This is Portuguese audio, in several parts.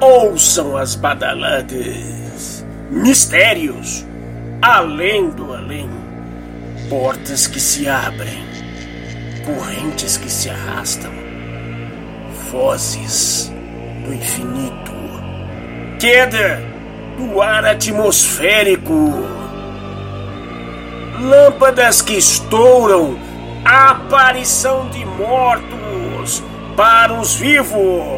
ouçam as badaladas, mistérios, além do além, portas que se abrem, correntes que se arrastam, vozes do infinito, queda do ar atmosférico, lâmpadas que estouram, aparição de mortos para os vivos.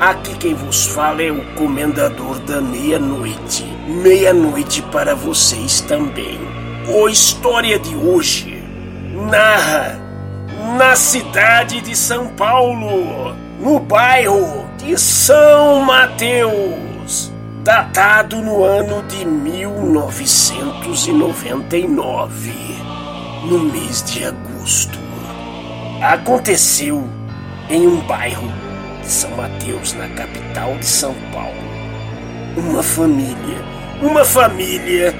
Aqui quem vos fala é o comendador da meia-noite. Meia-noite para vocês também. A história de hoje narra na cidade de São Paulo, no bairro de São Mateus, datado no ano de 1999, no mês de agosto. Aconteceu em um bairro de São Mateus, na capital de São Paulo. Uma família, uma família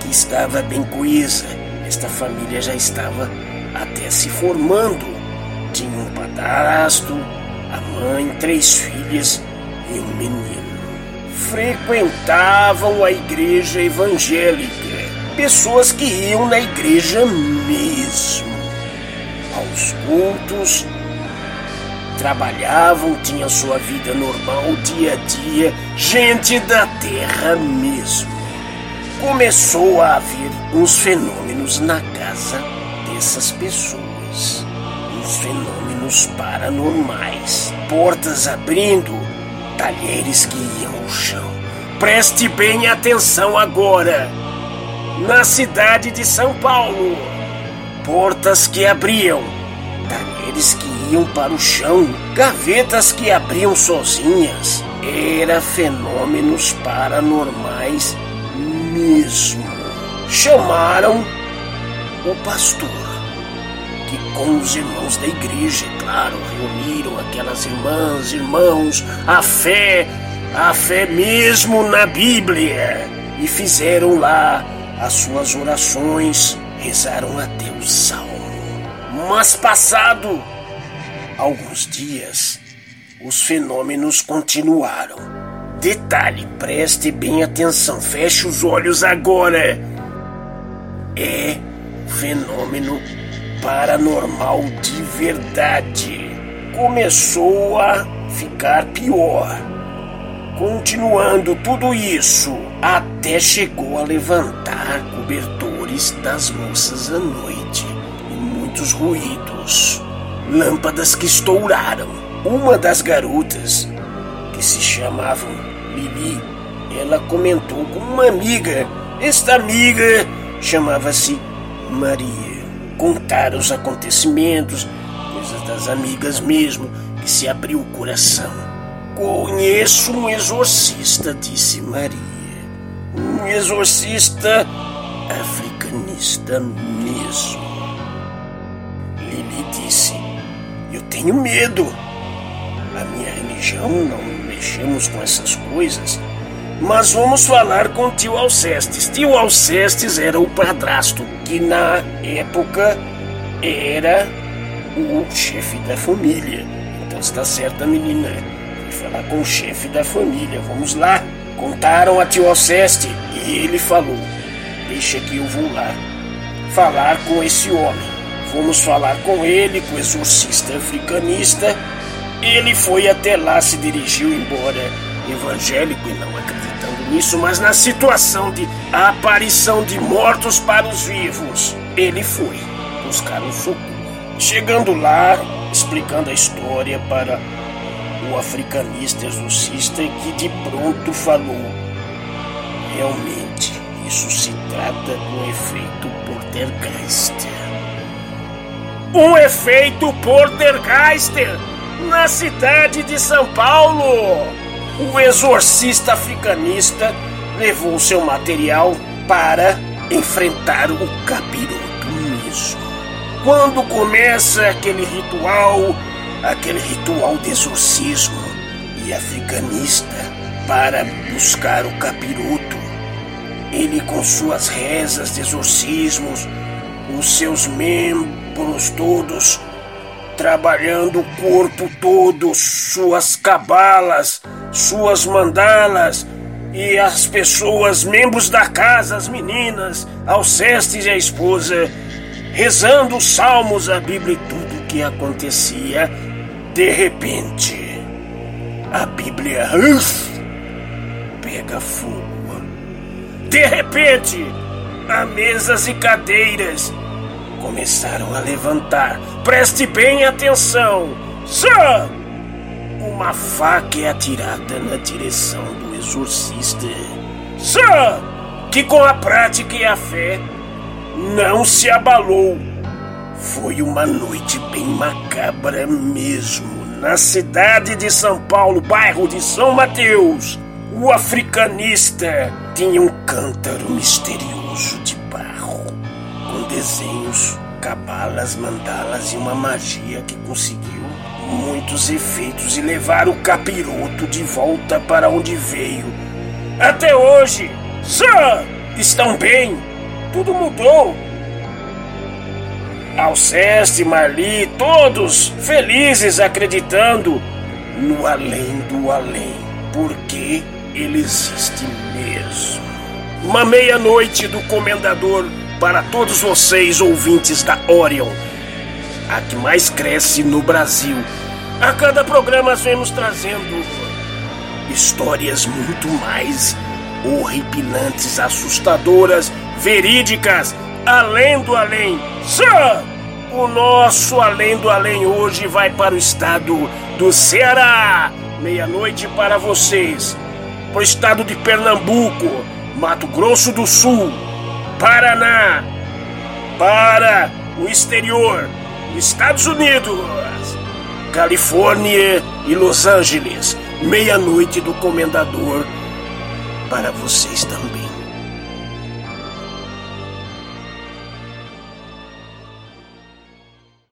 que estava bem coesa. Esta família já estava até se formando. Tinha um padrasto, a mãe, três filhas e um menino. Frequentavam a igreja evangélica, pessoas que iam na igreja mesmo. Aos cultos, trabalhavam, tinham sua vida normal, dia a dia, gente da terra mesmo. Começou a haver uns fenômenos na casa dessas pessoas. Uns fenômenos paranormais. Portas abrindo, talheres que iam ao chão. Preste bem atenção agora. Na cidade de São Paulo, portas que abriam, talheres que iam para o chão, gavetas que abriam sozinhas. Era fenômenos paranormais mesmo. Chamaram o pastor, que com os irmãos da igreja, é claro, reuniram aquelas irmãs, irmãos, a fé, a fé mesmo na Bíblia, e fizeram lá as suas orações, rezaram até o salmo. Mas passado alguns dias, os fenômenos continuaram. Detalhe, preste bem atenção, feche os olhos agora. É fenômeno paranormal de verdade. Começou a ficar pior. Continuando tudo isso, até chegou a levantar cobertores das moças à noite muitos ruídos lâmpadas que estouraram. Uma das garotas, que se chamavam Lili, ela comentou com uma amiga. Esta amiga chamava-se Maria. Contaram os acontecimentos, coisas das amigas mesmo, que se abriu o coração. Conheço um exorcista, disse Maria. Um exorcista africanista mesmo. Lili disse eu tenho medo. A minha religião não mexemos com essas coisas. Mas vamos falar com tio Alcestes. Tio Alcestes era o padrasto, que na época era o chefe da família. Então está certa, menina. Falar com o chefe da família. Vamos lá. Contaram a tio Alceste e ele falou: Deixa que eu vou lá falar com esse homem. Fomos falar com ele, com o exorcista africanista. Ele foi até lá, se dirigiu embora, evangélico e não acreditando nisso, mas na situação de aparição de mortos para os vivos, ele foi buscar um socorro. Chegando lá, explicando a história para o africanista exorcista, que de pronto falou: realmente, isso se trata do efeito Poltergeist um efeito Poltergeister na cidade de São Paulo. O exorcista africanista levou seu material para enfrentar o capiroto mesmo. Quando começa aquele ritual, aquele ritual de exorcismo e africanista para buscar o capiroto, ele com suas rezas de exorcismos, os seus membros todos, trabalhando o corpo todo, suas cabalas, suas mandalas e as pessoas, membros da casa, as meninas, Alcestes e a esposa, rezando os salmos, a Bíblia e tudo o que acontecia, de repente, a Bíblia uf, pega fogo. De repente, as mesas e cadeiras começaram a levantar. Preste bem atenção. Sir! Uma faca é atirada na direção do exorcista. Sir! Que com a prática e a fé não se abalou. Foi uma noite bem macabra mesmo. Na cidade de São Paulo, bairro de São Mateus, o africanista tinha um cântaro misterioso de desenhos, cabalas, mandalas e uma magia que conseguiu muitos efeitos e levar o capiroto de volta para onde veio. Até hoje, Sir, estão bem, tudo mudou. Alceste, Marli, todos felizes acreditando no além do além, porque ele existe mesmo. Uma meia-noite do Comendador para todos vocês, ouvintes da Orion, a que mais cresce no Brasil. A cada programa vemos trazendo histórias muito mais horripilantes, assustadoras, verídicas, além do além. Sir, o nosso além do além hoje vai para o estado do Ceará. Meia-noite para vocês. Para o estado de Pernambuco, Mato Grosso do Sul, Paraná, para o exterior, Estados Unidos, Califórnia e Los Angeles. Meia-noite do Comendador para vocês também.